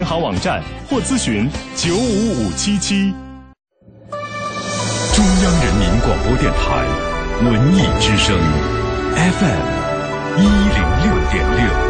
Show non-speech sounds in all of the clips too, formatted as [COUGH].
银行网站或咨询九五五七七。中央人民广播电台文艺之声 FM 一零六点六。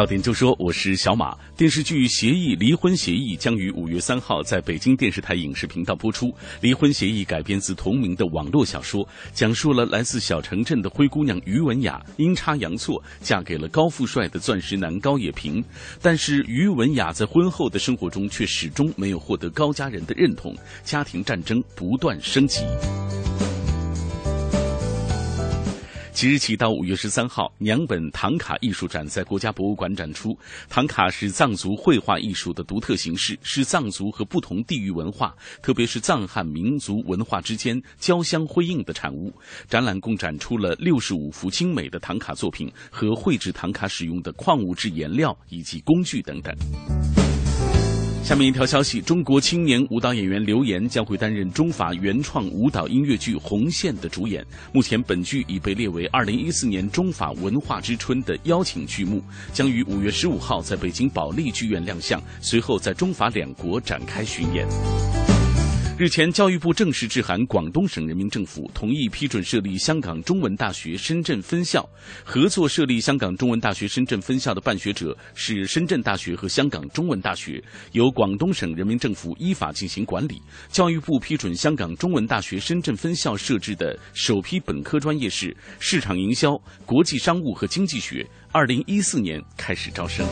到点就说，我是小马。电视剧《协议》离婚协议将于五月三号在北京电视台影视频道播出。离婚协议改编自同名的网络小说，讲述了来自小城镇的灰姑娘于文雅阴差阳错嫁给了高富帅的钻石男高野平，但是于文雅在婚后的生活中却始终没有获得高家人的认同，家庭战争不断升级。即日起到五月十三号，娘本唐卡艺术展在国家博物馆展出。唐卡是藏族绘画艺术的独特形式，是藏族和不同地域文化，特别是藏汉民族文化之间交相辉映的产物。展览共展出了六十五幅精美的唐卡作品和绘制唐卡使用的矿物质颜料以及工具等等。下面一条消息：中国青年舞蹈演员刘岩将会担任中法原创舞蹈音乐剧《红线》的主演。目前，本剧已被列为二零一四年中法文化之春的邀请剧目，将于五月十五号在北京保利剧院亮相，随后在中法两国展开巡演。日前，教育部正式致函广东省人民政府，同意批准设立香港中文大学深圳分校。合作设立香港中文大学深圳分校的办学者是深圳大学和香港中文大学，由广东省人民政府依法进行管理。教育部批准香港中文大学深圳分校设置的首批本科专业是市场营销、国际商务和经济学，二零一四年开始招生。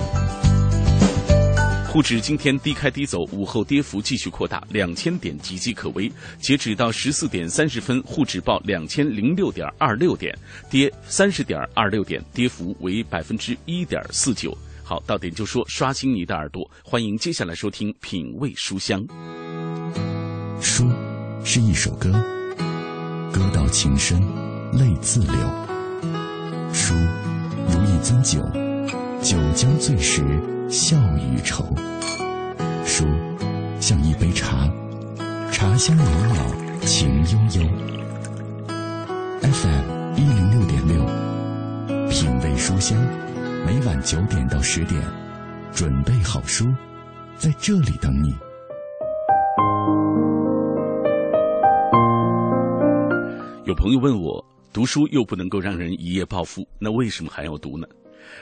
沪指今天低开低走，午后跌幅继续扩大，两千点岌岌可危。截止到十四点三十分，沪指报两千零六点二六点，跌三十点二六点，跌幅为百分之一点四九。好，到点就说，刷新你的耳朵，欢迎接下来收听品味书香。书是一首歌，歌到情深，泪自流。书如一樽酒，酒将醉时。笑与愁，书像一杯茶，茶香袅袅，情悠悠。FM 一零六点六，品味书香，每晚九点到十点，准备好书，在这里等你。有朋友问我，读书又不能够让人一夜暴富，那为什么还要读呢？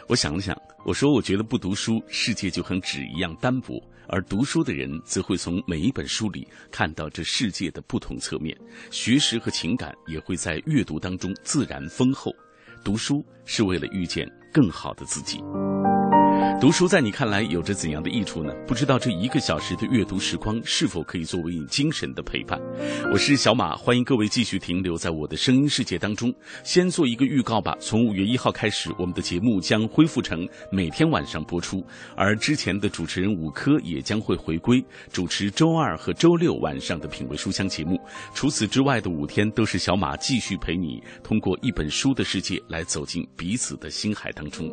我想了想，我说：“我觉得不读书，世界就和纸一样单薄；而读书的人，则会从每一本书里看到这世界的不同侧面，学识和情感也会在阅读当中自然丰厚。读书是为了遇见更好的自己。”读书在你看来有着怎样的益处呢？不知道这一个小时的阅读时光是否可以作为你精神的陪伴？我是小马，欢迎各位继续停留在我的声音世界当中。先做一个预告吧，从五月一号开始，我们的节目将恢复成每天晚上播出，而之前的主持人五科也将会回归主持周二和周六晚上的品味书香节目。除此之外的五天，都是小马继续陪你通过一本书的世界来走进彼此的心海当中。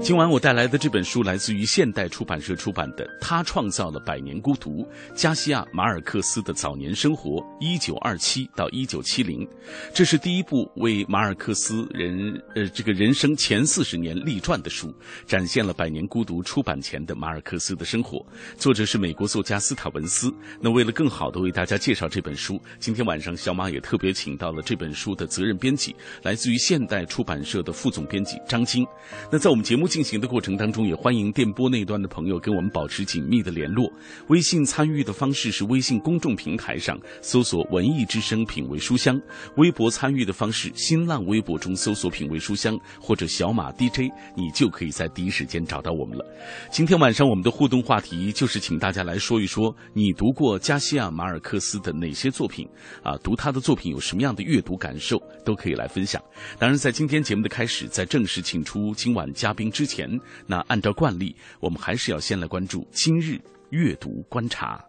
今晚我带来的这本书来自于现代出版社出版的《他创造了百年孤独》，加西亚·马尔克斯的早年生活（一九二七到一九七零）。这是第一部为马尔克斯人呃这个人生前四十年立传的书，展现了《百年孤独》出版前的马尔克斯的生活。作者是美国作家斯塔文斯。那为了更好的为大家介绍这本书，今天晚上小马也特别请到了这本书的责任编辑，来自于现代出版社的副总编辑张晶。那在我们节目。进行的过程当中，也欢迎电波那端的朋友跟我们保持紧密的联络。微信参与的方式是微信公众平台上搜索“文艺之声品味书香”，微博参与的方式，新浪微博中搜索“品味书香”或者“小马 DJ”，你就可以在第一时间找到我们了。今天晚上我们的互动话题就是请大家来说一说你读过加西亚·马尔克斯的哪些作品啊？读他的作品有什么样的阅读感受，都可以来分享。当然，在今天节目的开始，在正式请出今晚嘉宾。之前，那按照惯例，我们还是要先来关注今日阅读观察。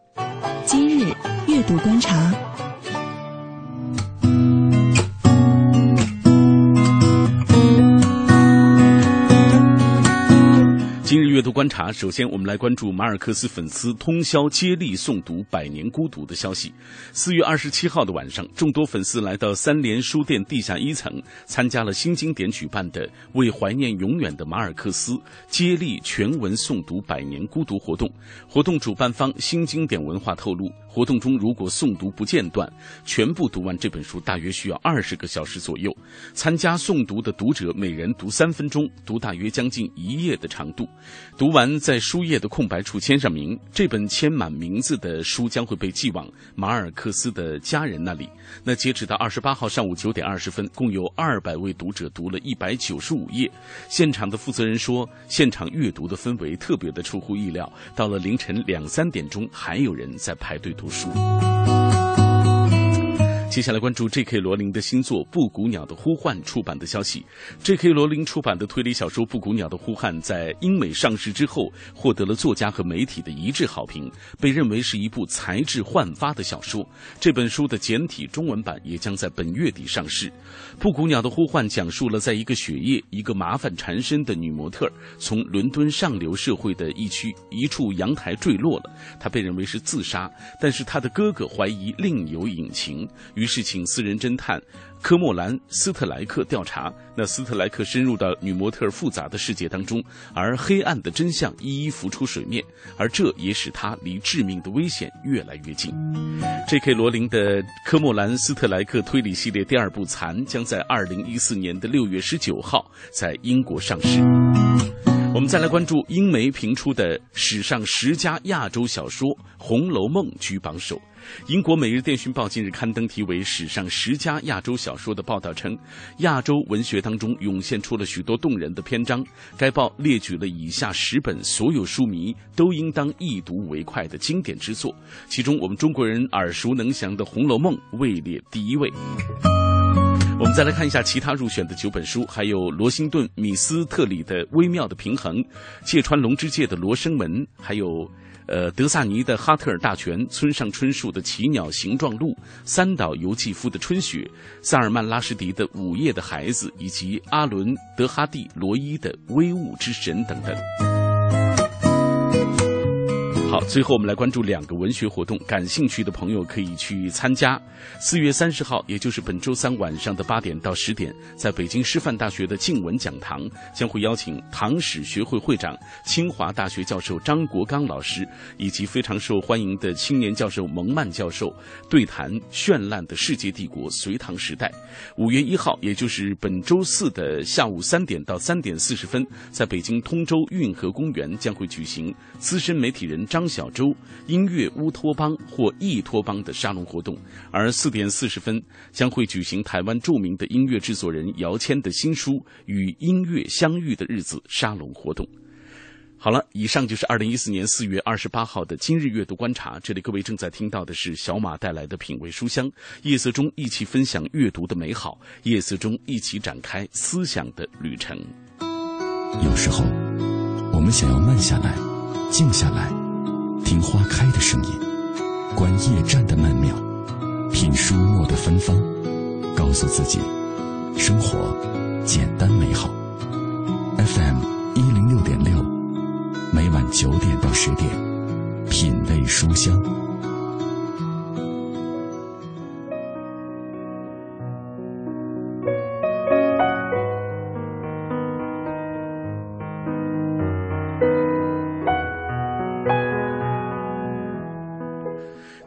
今日阅读观察。今日阅读观察，首先我们来关注马尔克斯粉丝通宵接力诵读《百年孤独》的消息。四月二十七号的晚上，众多粉丝来到三联书店地下一层，参加了新经典举办的“为怀念永远的马尔克斯”接力全文诵读《百年孤独》活动。活动主办方新经典文化透露。活动中，如果诵读不间断，全部读完这本书，大约需要二十个小时左右。参加诵读的读者每人读三分钟，读大约将近一页的长度。读完，在书页的空白处签上名。这本签满名字的书将会被寄往马尔克斯的家人那里。那截止到二十八号上午九点二十分，共有二百位读者读了一百九十五页。现场的负责人说，现场阅读的氛围特别的出乎意料。到了凌晨两三点钟，还有人在排队。读书。接下来关注 J.K. 罗琳的新作《布谷鸟的呼唤》出版的消息。J.K. 罗琳出版的推理小说《布谷鸟的呼唤》在英美上市之后，获得了作家和媒体的一致好评，被认为是一部才智焕发的小说。这本书的简体中文版也将在本月底上市。《布谷鸟的呼唤》讲述了在一个雪夜，一个麻烦缠身的女模特从伦敦上流社会的一区一处阳台坠落了，她被认为是自杀，但是她的哥哥怀疑另有隐情。于是，请私人侦探科莫兰·斯特莱克调查。那斯特莱克深入到女模特复杂的世界当中，而黑暗的真相一一浮出水面，而这也使他离致命的危险越来越近。J.K. 罗琳的科莫兰·斯特莱克推理系列第二部《残》将在二零一四年的六月十九号在英国上市。我们再来关注英媒评出的史上十佳亚洲小说，《红楼梦》居榜首。英国《每日电讯报》近日刊登题为“史上十佳亚洲小说”的报道称，亚洲文学当中涌现出了许多动人的篇章。该报列举了以下十本所有书迷都应当一读为快的经典之作，其中我们中国人耳熟能详的《红楼梦》位列第一位。我们再来看一下其他入选的九本书，还有罗辛顿·米斯特里的《微妙的平衡》，芥川龙之介的《罗生门》，还有。呃，德萨尼的《哈特尔大全》，村上春树的《奇鸟形状录》，三岛由纪夫的《春雪》，萨尔曼拉什迪的《午夜的孩子》，以及阿伦德哈蒂罗伊的《威武之神》等等。好，最后我们来关注两个文学活动，感兴趣的朋友可以去参加。四月三十号，也就是本周三晚上的八点到十点，在北京师范大学的静文讲堂，将会邀请唐史学会会长、清华大学教授张国刚老师，以及非常受欢迎的青年教授蒙曼教授对谈绚烂的世界帝国——隋唐时代。五月一号，也就是本周四的下午三点到三点四十分，在北京通州运河公园将会举行资深媒体人张。张小舟音乐乌托邦或异托邦的沙龙活动，而四点四十分将会举行台湾著名的音乐制作人姚谦的新书《与音乐相遇的日子》沙龙活动。好了，以上就是二零一四年四月二十八号的今日阅读观察。这里各位正在听到的是小马带来的品味书香，夜色中一起分享阅读的美好，夜色中一起展开思想的旅程。有时候，我们想要慢下来，静下来，听花开的声音，观夜战的曼妙，品书墨的芬芳，告诉自己，生活简单美好。FM 一零六点六。每晚九点到十点，品味书香。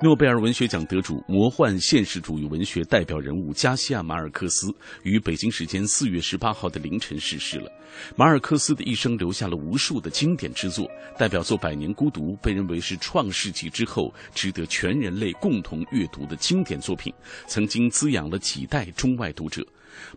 诺贝尔文学奖得主、魔幻现实主义文学代表人物加西亚·马尔克斯于北京时间四月十八号的凌晨逝世了。马尔克斯的一生留下了无数的经典之作，代表作《百年孤独》被认为是创世纪之后值得全人类共同阅读的经典作品，曾经滋养了几代中外读者。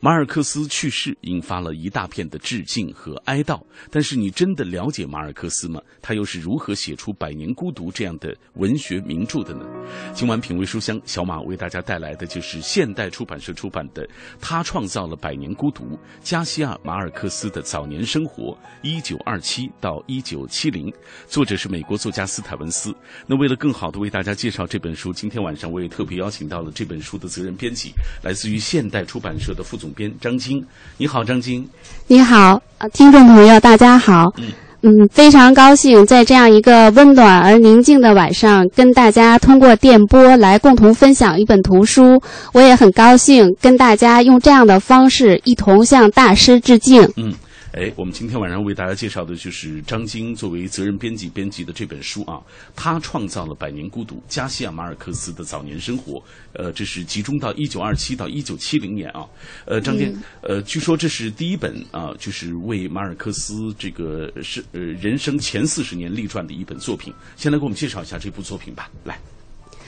马尔克斯去世，引发了一大片的致敬和哀悼。但是，你真的了解马尔克斯吗？他又是如何写出《百年孤独》这样的文学名著的呢？今晚品味书香，小马为大家带来的就是现代出版社出版的《他创造了百年孤独：加西亚·马尔克斯的早年生活（一九二七到一九七零）》，作者是美国作家斯坦文斯。那为了更好的为大家介绍这本书，今天晚上我也特别邀请到了这本书的责任编辑，来自于现代出版社的。副总编张晶，你好，张晶。你好，听众朋友，大家好。嗯嗯，非常高兴在这样一个温暖而宁静的晚上，跟大家通过电波来共同分享一本图书。我也很高兴跟大家用这样的方式一同向大师致敬。嗯。哎，我们今天晚上为大家介绍的就是张晶作为责任编辑编辑的这本书啊，他创造了《百年孤独》加西亚马尔克斯的早年生活。呃，这是集中到一九二七到一九七零年啊。呃，张晶，呃，据说这是第一本啊，就是为马尔克斯这个是呃人生前四十年立传的一本作品。先来给我们介绍一下这部作品吧。来，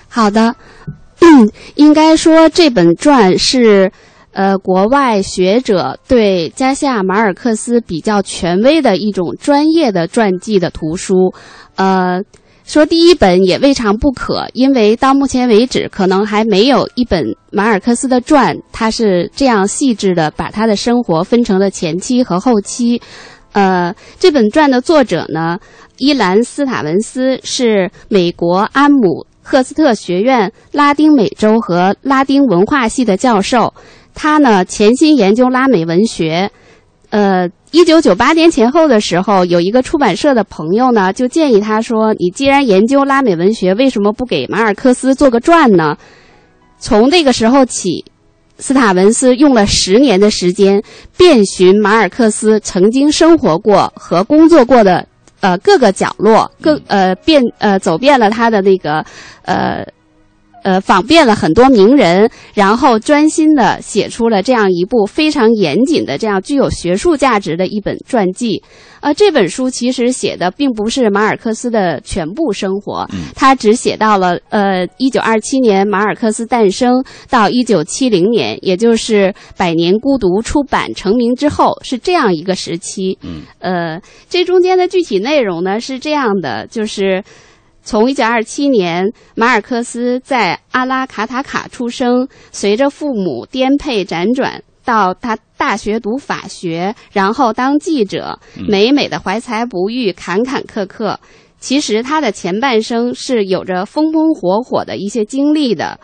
好的，应该说这本传是。呃，国外学者对加西亚马尔克斯比较权威的一种专业的传记的图书，呃，说第一本也未尝不可，因为到目前为止，可能还没有一本马尔克斯的传，他是这样细致的把他的生活分成了前期和后期。呃，这本传的作者呢，伊兰斯塔文斯是美国安姆赫斯特学院拉丁美洲和拉丁文化系的教授。他呢，潜心研究拉美文学。呃，一九九八年前后的时候，有一个出版社的朋友呢，就建议他说：“你既然研究拉美文学，为什么不给马尔克斯做个传呢？”从那个时候起，斯塔文斯用了十年的时间，遍寻马尔克斯曾经生活过和工作过的呃各个角落，各呃遍呃走遍了他的那个呃。呃，访遍了很多名人，然后专心的写出了这样一部非常严谨的、这样具有学术价值的一本传记。呃，这本书其实写的并不是马尔克斯的全部生活，他只写到了呃，一九二七年马尔克斯诞生到一九七零年，也就是《百年孤独》出版成名之后是这样一个时期。嗯，呃，这中间的具体内容呢是这样的，就是。从一九二七年，马尔克斯在阿拉卡塔卡出生，随着父母颠沛辗转，到他大学读法学，然后当记者，美美的怀才不遇，坎坎坷坷。其实他的前半生是有着风风火火的一些经历的，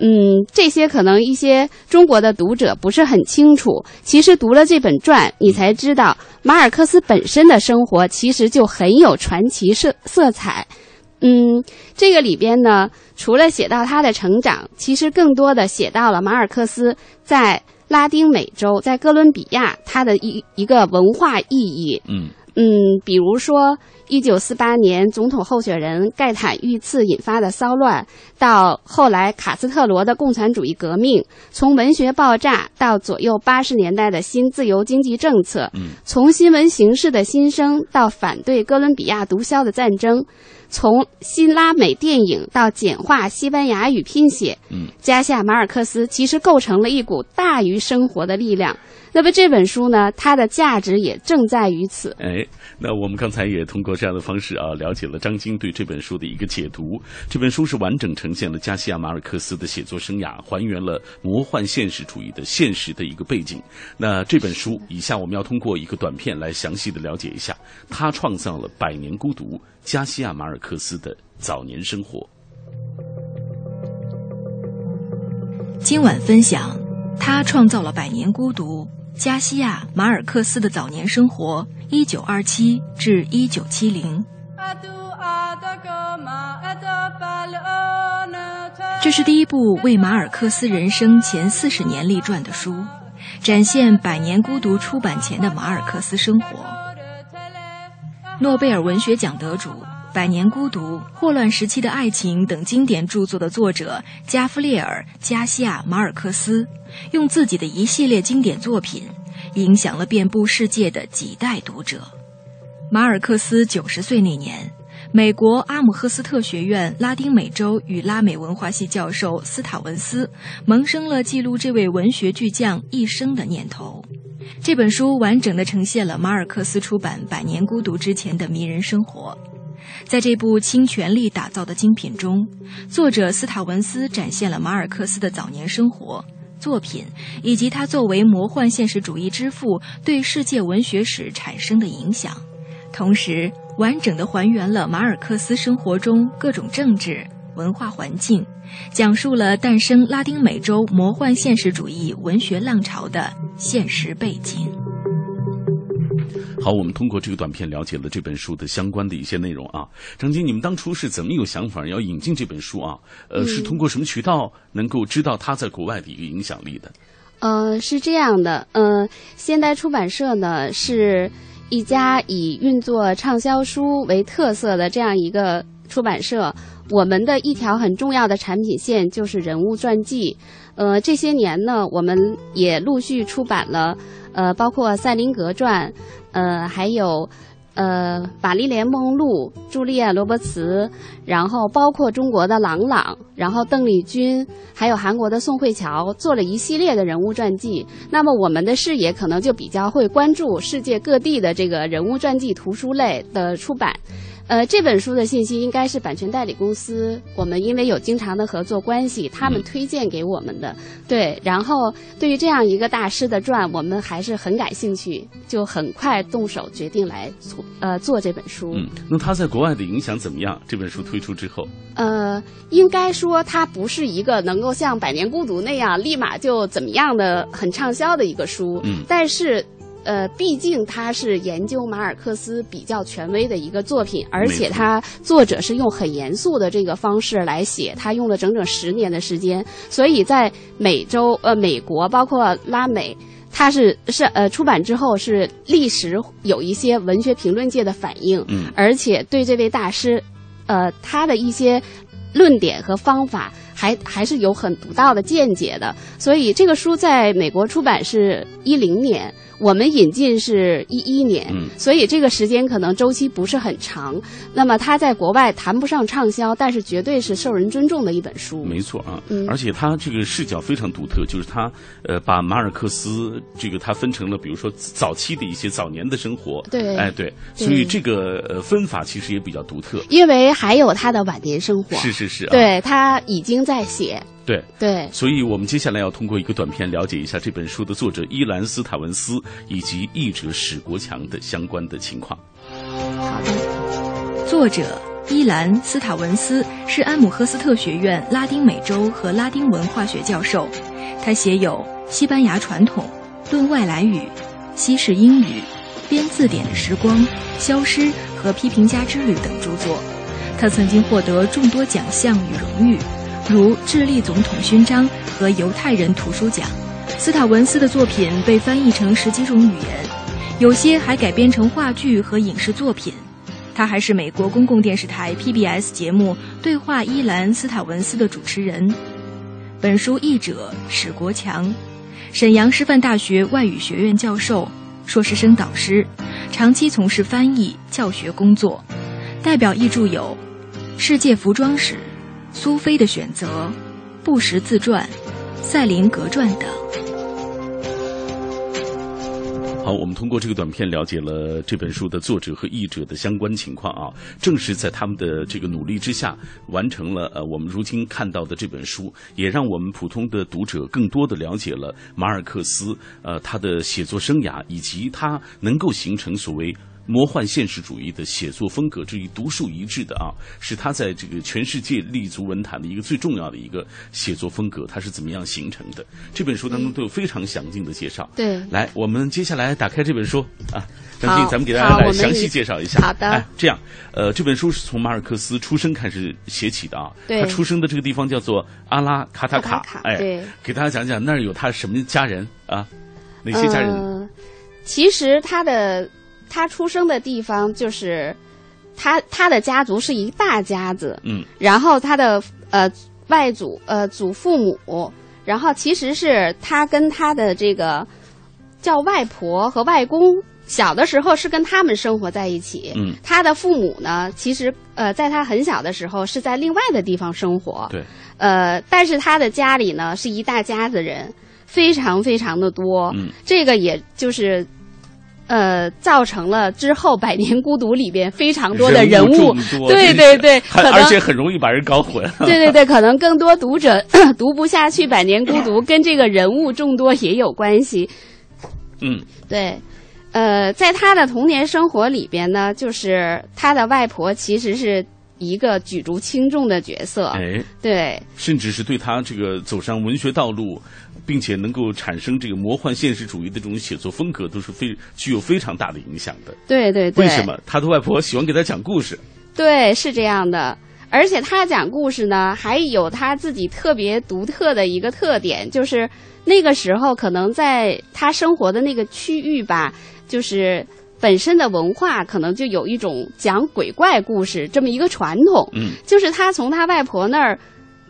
嗯，这些可能一些中国的读者不是很清楚。其实读了这本传，你才知道马尔克斯本身的生活其实就很有传奇色色彩。嗯，这个里边呢，除了写到他的成长，其实更多的写到了马尔克斯在拉丁美洲，在哥伦比亚他的一一个文化意义。嗯嗯，比如说一九四八年总统候选人盖坦遇刺引发的骚乱，到后来卡斯特罗的共产主义革命，从文学爆炸到左右八十年代的新自由经济政策，嗯，从新闻形势的新生到反对哥伦比亚毒枭的战争，从新拉美电影到简化西班牙语拼写，嗯，加西亚马尔克斯其实构成了一股大于生活的力量。那么这本书呢，它的价值也正在于此。哎，那我们刚才也通过这样的方式啊，了解了张晶对这本书的一个解读。这本书是完整呈现了加西亚马尔克斯的写作生涯，还原了魔幻现实主义的现实的一个背景。那这本书，以下我们要通过一个短片来详细的了解一下，他创造了《百年孤独》加西亚马尔克斯的早年生活。今晚分享，他创造了《百年孤独》。加西亚·马尔克斯的早年生活（一九二七至一九七零）。这是第一部为马尔克斯人生前四十年立传的书，展现《百年孤独》出版前的马尔克斯生活。诺贝尔文学奖得主。《百年孤独》《霍乱时期的爱情》等经典著作的作者加夫列尔·加西亚·马尔克斯，用自己的一系列经典作品，影响了遍布世界的几代读者。马尔克斯九十岁那年，美国阿姆赫斯特学院拉丁美洲与拉美文化系教授斯塔文斯萌生了记录这位文学巨匠一生的念头。这本书完整的呈现了马尔克斯出版《百年孤独》之前的迷人生活。在这部倾全力打造的精品中，作者斯塔文斯展现了马尔克斯的早年生活、作品，以及他作为魔幻现实主义之父对世界文学史产生的影响，同时完整的还原了马尔克斯生活中各种政治文化环境，讲述了诞生拉丁美洲魔幻现实主义文学浪潮的现实背景。好，我们通过这个短片了解了这本书的相关的一些内容啊。张晶，你们当初是怎么有想法要引进这本书啊？呃，是通过什么渠道能够知道它在国外的一个影响力的？呃，是这样的，呃，现代出版社呢是一家以运作畅销书为特色的这样一个出版社。我们的一条很重要的产品线就是人物传记。呃，这些年呢，我们也陆续出版了，呃，包括赛林格传。呃，还有，呃，玛丽莲梦露、朱丽叶罗伯茨，然后包括中国的郎朗，然后邓丽君，还有韩国的宋慧乔，做了一系列的人物传记。那么我们的视野可能就比较会关注世界各地的这个人物传记图书类的出版。呃，这本书的信息应该是版权代理公司，我们因为有经常的合作关系，他们推荐给我们的。对，然后对于这样一个大师的传，我们还是很感兴趣，就很快动手决定来做呃做这本书。嗯，那他在国外的影响怎么样？这本书推出之后，呃，应该说它不是一个能够像《百年孤独》那样立马就怎么样的很畅销的一个书。嗯，但是。呃，毕竟他是研究马尔克斯比较权威的一个作品，而且他作者是用很严肃的这个方式来写，他用了整整十年的时间，所以在美洲、呃美国，包括拉美，他是是呃出版之后是历时有一些文学评论界的反应，嗯，而且对这位大师，呃他的一些论点和方法还还是有很独到的见解的，所以这个书在美国出版是一零年。我们引进是一一年，所以这个时间可能周期不是很长。那么它在国外谈不上畅销，但是绝对是受人尊重的一本书。没错啊，而且它这个视角非常独特，就是它呃把马尔克斯这个它分成了，比如说早期的一些早年的生活，对，哎对，所以这个呃分法其实也比较独特。因为还有他的晚年生活，是是是，对他已经在写。对对，所以我们接下来要通过一个短片了解一下这本书的作者伊兰斯塔文斯以及译者史国强的相关的情况。好的，作者伊兰斯塔文斯是安姆赫斯特学院拉丁美洲和拉丁文化学教授，他写有《西班牙传统》《论外来语》《西式英语》《编字典的时光》《消失》和《批评家之旅》等著作。他曾经获得众多奖项与荣誉。如智利总统勋章和犹太人图书奖，斯塔文斯的作品被翻译成十几种语言，有些还改编成话剧和影视作品。他还是美国公共电视台 PBS 节目《对话》伊兰斯塔文斯的主持人。本书译者史国强，沈阳师范大学外语学院教授、硕士生导师，长期从事翻译、教学工作。代表译著有《世界服装史》《苏菲的选择》《布什自传》《塞林格传》等。好，我们通过这个短片了解了这本书的作者和译者的相关情况啊。正是在他们的这个努力之下，完成了呃我们如今看到的这本书，也让我们普通的读者更多的了解了马尔克斯呃他的写作生涯，以及他能够形成所谓。魔幻现实主义的写作风格，之一独树一帜的啊，是他在这个全世界立足文坛的一个最重要的一个写作风格，它是怎么样形成的？这本书当中都有非常详尽的介绍。对，来，我们接下来打开这本书啊，张静，咱们给大家来详细介绍一下。好的，哎，这样，呃，这本书是从马尔克斯出生开始写起的啊。对，他出生的这个地方叫做阿拉卡塔卡。哎，给大家讲讲那儿有他什么家人啊？哪些家人？呃，其实他的。他出生的地方就是，他他的家族是一大家子，嗯，然后他的呃外祖呃祖父母，然后其实是他跟他的这个叫外婆和外公小的时候是跟他们生活在一起，嗯，他的父母呢，其实呃在他很小的时候是在另外的地方生活，对，呃，但是他的家里呢是一大家子人，非常非常的多，嗯，这个也就是。呃，造成了之后《百年孤独》里边非常多的人物，对对对，而且很容易把人搞混。[LAUGHS] 对对对，可能更多读者 [COUGHS] 读不下去《百年孤独》，跟这个人物众多也有关系。嗯，对，呃，在他的童年生活里边呢，就是他的外婆其实是一个举足轻重的角色。哎，对，甚至是对他这个走上文学道路。并且能够产生这个魔幻现实主义的这种写作风格，都是非具有非常大的影响的。对对对。为什么他的外婆喜欢给他讲故事？对，是这样的。而且他讲故事呢，还有他自己特别独特的一个特点，就是那个时候可能在他生活的那个区域吧，就是本身的文化可能就有一种讲鬼怪故事这么一个传统。嗯。就是他从他外婆那儿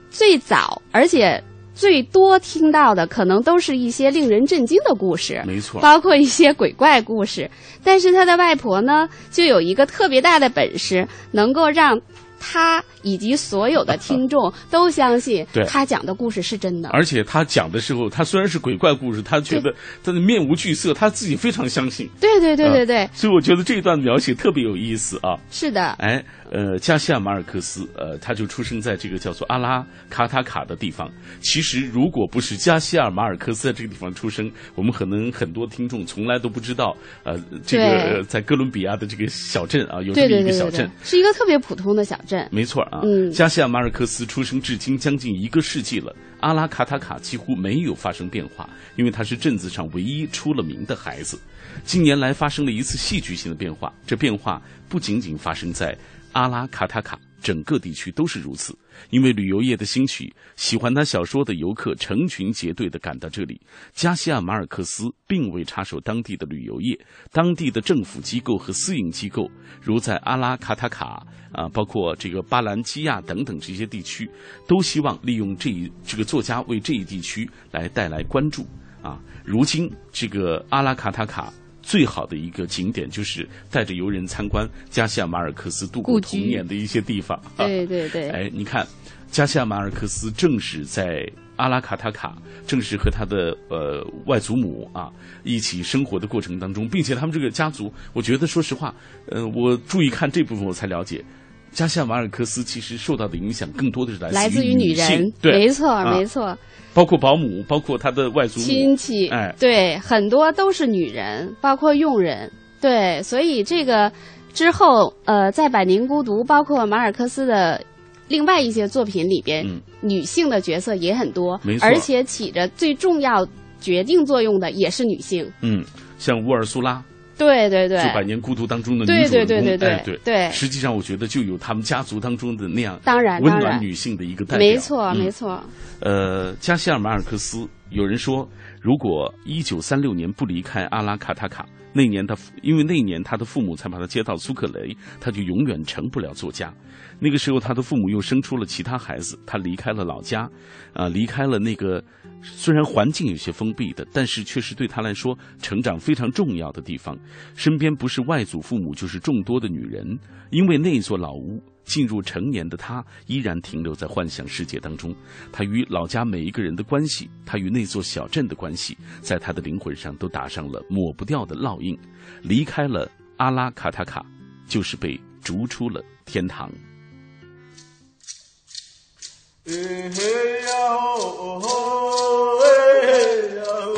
最早，而且。最多听到的可能都是一些令人震惊的故事，没错，包括一些鬼怪故事。但是他的外婆呢，就有一个特别大的本事，能够让。他以及所有的听众 [LAUGHS] 都相信，他讲的故事是真的。而且他讲的时候，他虽然是鬼怪故事，他觉得他的面无惧色，他自己非常相信。对对对对对。所以我觉得这一段描写特别有意思啊。是的。哎，呃，加西亚马尔克斯，呃，他就出生在这个叫做阿拉卡塔卡的地方。其实，如果不是加西亚马尔克斯在这个地方出生，我们可能很多听众从来都不知道，呃，这个在哥伦比亚的这个小镇啊，有这么一个小镇，是一个特别普通的小镇。没错啊，嗯，加西亚马尔克斯出生至今将近一个世纪了，阿拉卡塔卡几乎没有发生变化，因为他是镇子上唯一出了名的孩子。近年来发生了一次戏剧性的变化，这变化不仅仅发生在阿拉卡塔卡。整个地区都是如此，因为旅游业的兴起，喜欢他小说的游客成群结队的赶到这里。加西亚马尔克斯并未插手当地的旅游业，当地的政府机构和私营机构，如在阿拉卡塔卡啊，包括这个巴兰基亚等等这些地区，都希望利用这一这个作家为这一地区来带来关注啊。如今这个阿拉卡塔卡。最好的一个景点就是带着游人参观加西亚马尔克斯度过童年的一些地方。对对对。哎，你看，加西亚马尔克斯正是在阿拉卡塔卡，正是和他的呃外祖母啊一起生活的过程当中，并且他们这个家族，我觉得说实话，呃，我注意看这部分，我才了解，加西亚马尔克斯其实受到的影响更多的是来自于女人。对，没错，没错。包括保姆，包括他的外祖母亲戚，哎，对，很多都是女人，包括佣人，对，所以这个之后，呃，在《百年孤独》包括马尔克斯的另外一些作品里边，女性的角色也很多，没错，而且起着最重要决定作用的也是女性，嗯，像乌尔苏拉。对对对，就《百年孤独》当中的女主人公，对对对，实际上我觉得就有他们家族当中的那样当然温暖女性的一个代表。没错没错。呃，加西尔马尔克斯有人说，如果一九三六年不离开阿拉卡塔卡，那年他因为那年他的父母才把他接到苏克雷，他就永远成不了作家。那个时候他的父母又生出了其他孩子，他离开了老家，啊，离开了那个虽然环境有些封闭的，但是却是对他来说成长非常重要的地方。身边不是外祖父母，就是众多的女人，因为那座老屋。进入成年的他依然停留在幻想世界当中，他与老家每一个人的关系，他与那座小镇的关系，在他的灵魂上都打上了抹不掉的烙印。离开了阿拉卡塔卡，就是被逐出了天堂。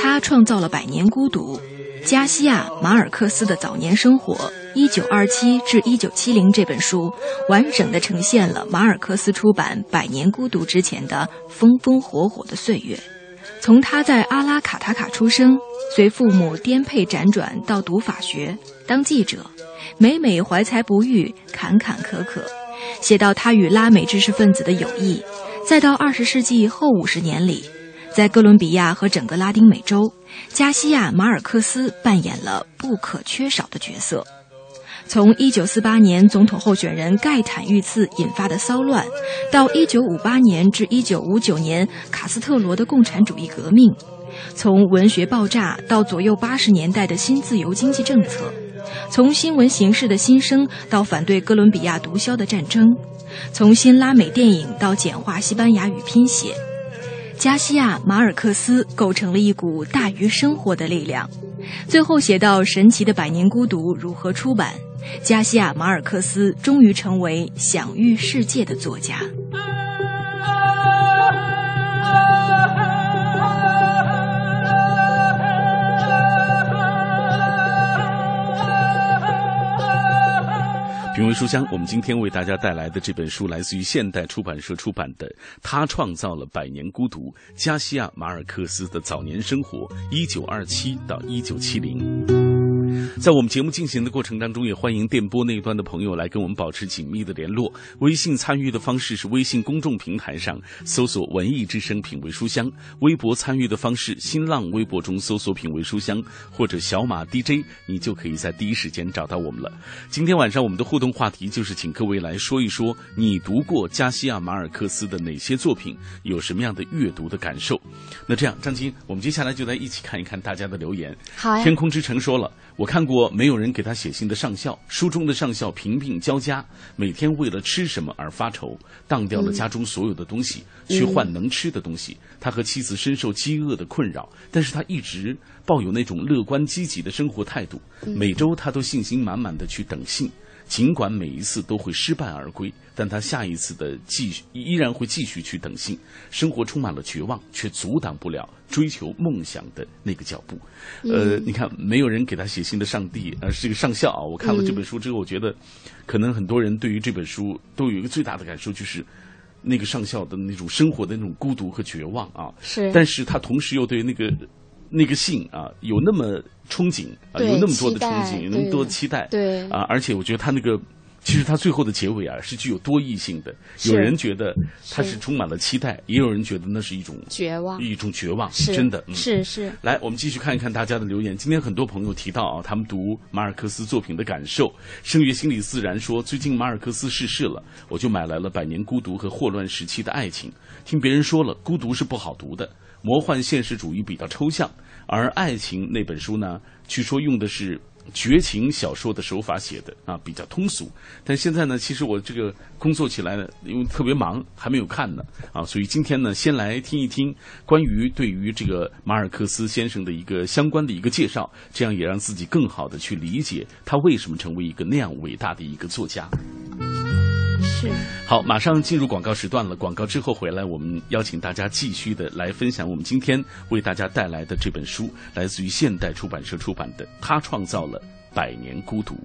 他创造了百年孤独。加西亚·马尔克斯的早年生活（一九二七至一九七零）这本书，完整的呈现了马尔克斯出版《百年孤独》之前的风风火火的岁月。从他在阿拉卡塔卡出生，随父母颠沛辗转到读法学、当记者，每每怀才不遇、坎坎坷坷，写到他与拉美知识分子的友谊，再到二十世纪后五十年里。在哥伦比亚和整个拉丁美洲，加西亚·马尔克斯扮演了不可缺少的角色。从1948年总统候选人盖坦遇刺引发的骚乱，到1958年至1959年卡斯特罗的共产主义革命，从文学爆炸到左右80年代的新自由经济政策，从新闻形势的新生到反对哥伦比亚毒枭的战争，从新拉美电影到简化西班牙语拼写。加西亚·马尔克斯构成了一股大于生活的力量。最后写到神奇的《百年孤独》如何出版，加西亚·马尔克斯终于成为享誉世界的作家。品味书香，我们今天为大家带来的这本书来自于现代出版社出版的《他创造了百年孤独：加西亚·马尔克斯的早年生活（一九二七到一九七零）》。在我们节目进行的过程当中，也欢迎电波那一端的朋友来跟我们保持紧密的联络。微信参与的方式是微信公众平台上搜索“文艺之声品味书香”，微博参与的方式，新浪微博中搜索“品味书香”或者小马 DJ，你就可以在第一时间找到我们了。今天晚上我们的互动话题就是请各位来说一说你读过加西亚·马尔克斯的哪些作品，有什么样的阅读的感受。那这样，张晶，我们接下来就来一起看一看大家的留言。好呀。天空之城说了。我看过没有人给他写信的上校，书中的上校贫病交加，每天为了吃什么而发愁，当掉了家中所有的东西去换能吃的东西。他和妻子深受饥饿的困扰，但是他一直抱有那种乐观积极的生活态度。每周他都信心满满的去等信。尽管每一次都会失败而归，但他下一次的继续依然会继续去等信。生活充满了绝望，却阻挡不了追求梦想的那个脚步。呃，你看，没有人给他写信的上帝，而是这个上校啊！我看了这本书之后，我觉得，可能很多人对于这本书都有一个最大的感受，就是那个上校的那种生活的那种孤独和绝望啊。是，但是他同时又对那个。那个信啊，有那么憧憬啊，有那么多的憧憬，有那么多的期待，对啊，而且我觉得他那个，其实他最后的结尾啊，是具有多义性的。有人觉得他是充满了期待，也有人觉得那是一种绝望，一种绝望，是真的，嗯是是。来，我们继续看一看大家的留言。今天很多朋友提到啊，他们读马尔克斯作品的感受。圣月心理自然说，最近马尔克斯逝世了，我就买来了《百年孤独》和《霍乱时期的爱情》。听别人说了，孤独是不好读的。魔幻现实主义比较抽象，而爱情那本书呢，据说用的是绝情小说的手法写的啊，比较通俗。但现在呢，其实我这个工作起来呢，因为特别忙，还没有看呢啊，所以今天呢，先来听一听关于对于这个马尔克斯先生的一个相关的一个介绍，这样也让自己更好的去理解他为什么成为一个那样伟大的一个作家。是好，马上进入广告时段了。广告之后回来，我们邀请大家继续的来分享我们今天为大家带来的这本书，来自于现代出版社出版的《他创造了百年孤独》。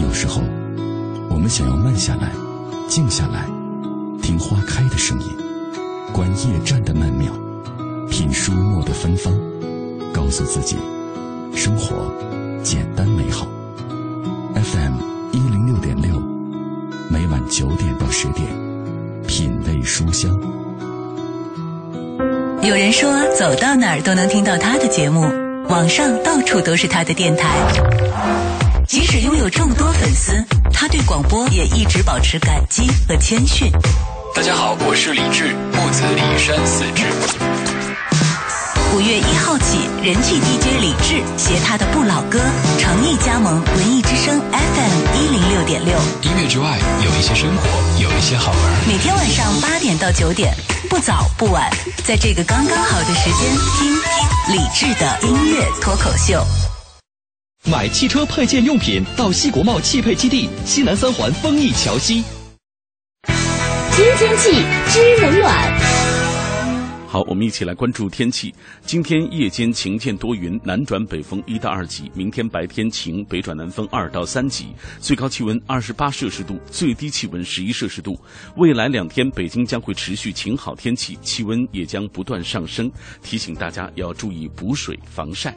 有时候，我们想要慢下来，静下来，听花开的声音，观夜战的曼妙，品书墨的芬芳，告诉自己，生活简单美好。FM 十点，品味书香。有人说，走到哪儿都能听到他的节目，网上到处都是他的电台。即使拥有众多粉丝，他对广播也一直保持感激和谦逊。大家好，我是李志，木子李山四志。五月一号起，人气 DJ 李志携他的不老歌诚意加盟文艺之声 FM 一零六点六。音乐之外，有一些生活，有一些好玩。每天晚上八点到九点，不早不晚，在这个刚刚好的时间，听听李志的音乐脱口秀。买汽车配件用品到西国贸汽配基地西南三环丰益桥西。听天气知冷暖。好，我们一起来关注天气。今天夜间晴见多云，南转北风一到二级。明天白天晴，北转南风二到三级。最高气温二十八摄氏度，最低气温十一摄氏度。未来两天，北京将会持续晴好天气，气温也将不断上升。提醒大家要注意补水防晒。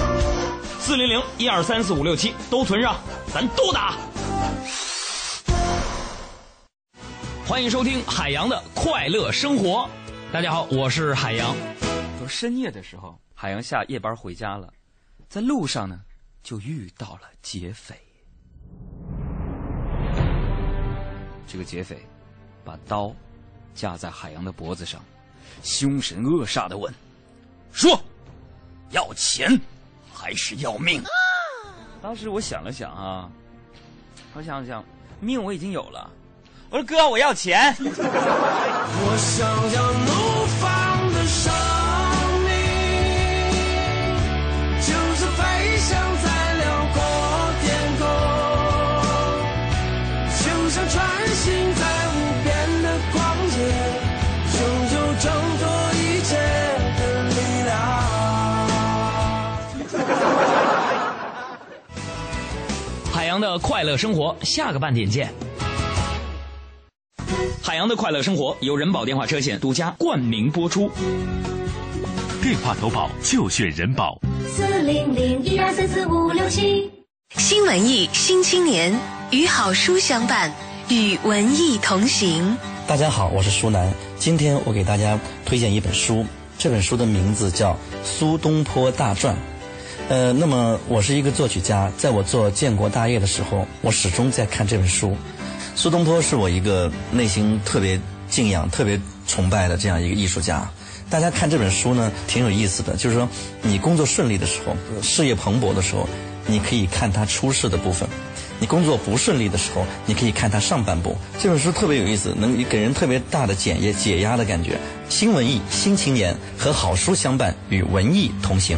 四零零一二三四五六七都存上，咱都打。欢迎收听海洋的快乐生活。大家好，我是海洋。说深夜的时候，海洋下夜班回家了，在路上呢，就遇到了劫匪。这个劫匪把刀架在海洋的脖子上，凶神恶煞的问：“说，要钱？”还是要命。当时我想了想啊，我想了想，命我已经有了。我说哥，我要钱。[LAUGHS] 我想要怒放的生洋的快乐生活，下个半点见。海洋的快乐生活由人保电话车险独家冠名播出。电话投保就选人保。四零零一二三四五六七。新文艺新青年与好书相伴，与文艺同行。大家好，我是舒楠。今天我给大家推荐一本书，这本书的名字叫《苏东坡大传》。呃，那么我是一个作曲家，在我做建国大业的时候，我始终在看这本书。苏东坡是我一个内心特别敬仰、特别崇拜的这样一个艺术家。大家看这本书呢，挺有意思的。就是说，你工作顺利的时候，事业蓬勃的时候，你可以看他出世的部分；你工作不顺利的时候，你可以看他上半部。这本书特别有意思，能给人特别大的检验、解压的感觉。新文艺、新青年和好书相伴，与文艺同行。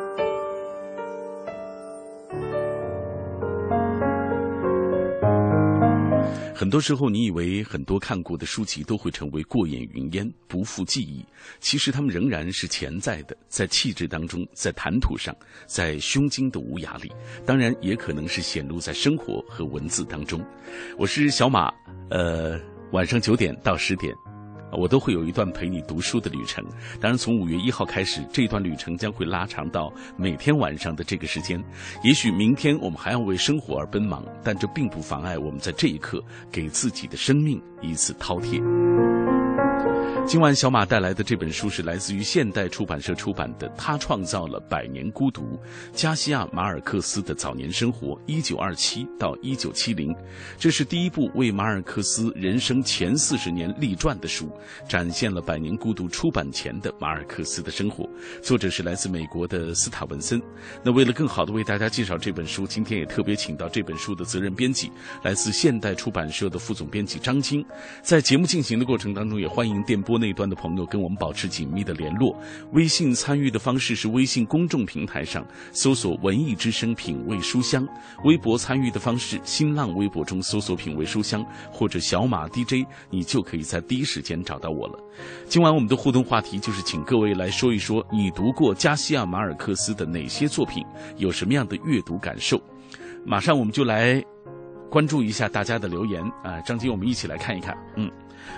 很多时候，你以为很多看过的书籍都会成为过眼云烟，不复记忆。其实，他们仍然是潜在的，在气质当中，在谈吐上，在胸襟的无涯里。当然，也可能是显露在生活和文字当中。我是小马，呃，晚上九点到十点。我都会有一段陪你读书的旅程。当然，从五月一号开始，这段旅程将会拉长到每天晚上的这个时间。也许明天我们还要为生活而奔忙，但这并不妨碍我们在这一刻给自己的生命一次饕餮。今晚小马带来的这本书是来自于现代出版社出版的《他创造了百年孤独：加西亚·马尔克斯的早年生活（一九二七到一九七零）》。这是第一部为马尔克斯人生前四十年立传的书，展现了《百年孤独》出版前的马尔克斯的生活。作者是来自美国的斯塔文森。那为了更好的为大家介绍这本书，今天也特别请到这本书的责任编辑，来自现代出版社的副总编辑张晶。在节目进行的过程当中，也欢迎电波播那端的朋友跟我们保持紧密的联络。微信参与的方式是微信公众平台上搜索“文艺之声品味书香”，微博参与的方式，新浪微博中搜索“品味书香”或者“小马 DJ”，你就可以在第一时间找到我了。今晚我们的互动话题就是请各位来说一说你读过加西亚马尔克斯的哪些作品，有什么样的阅读感受。马上我们就来关注一下大家的留言啊，张晶，我们一起来看一看，嗯。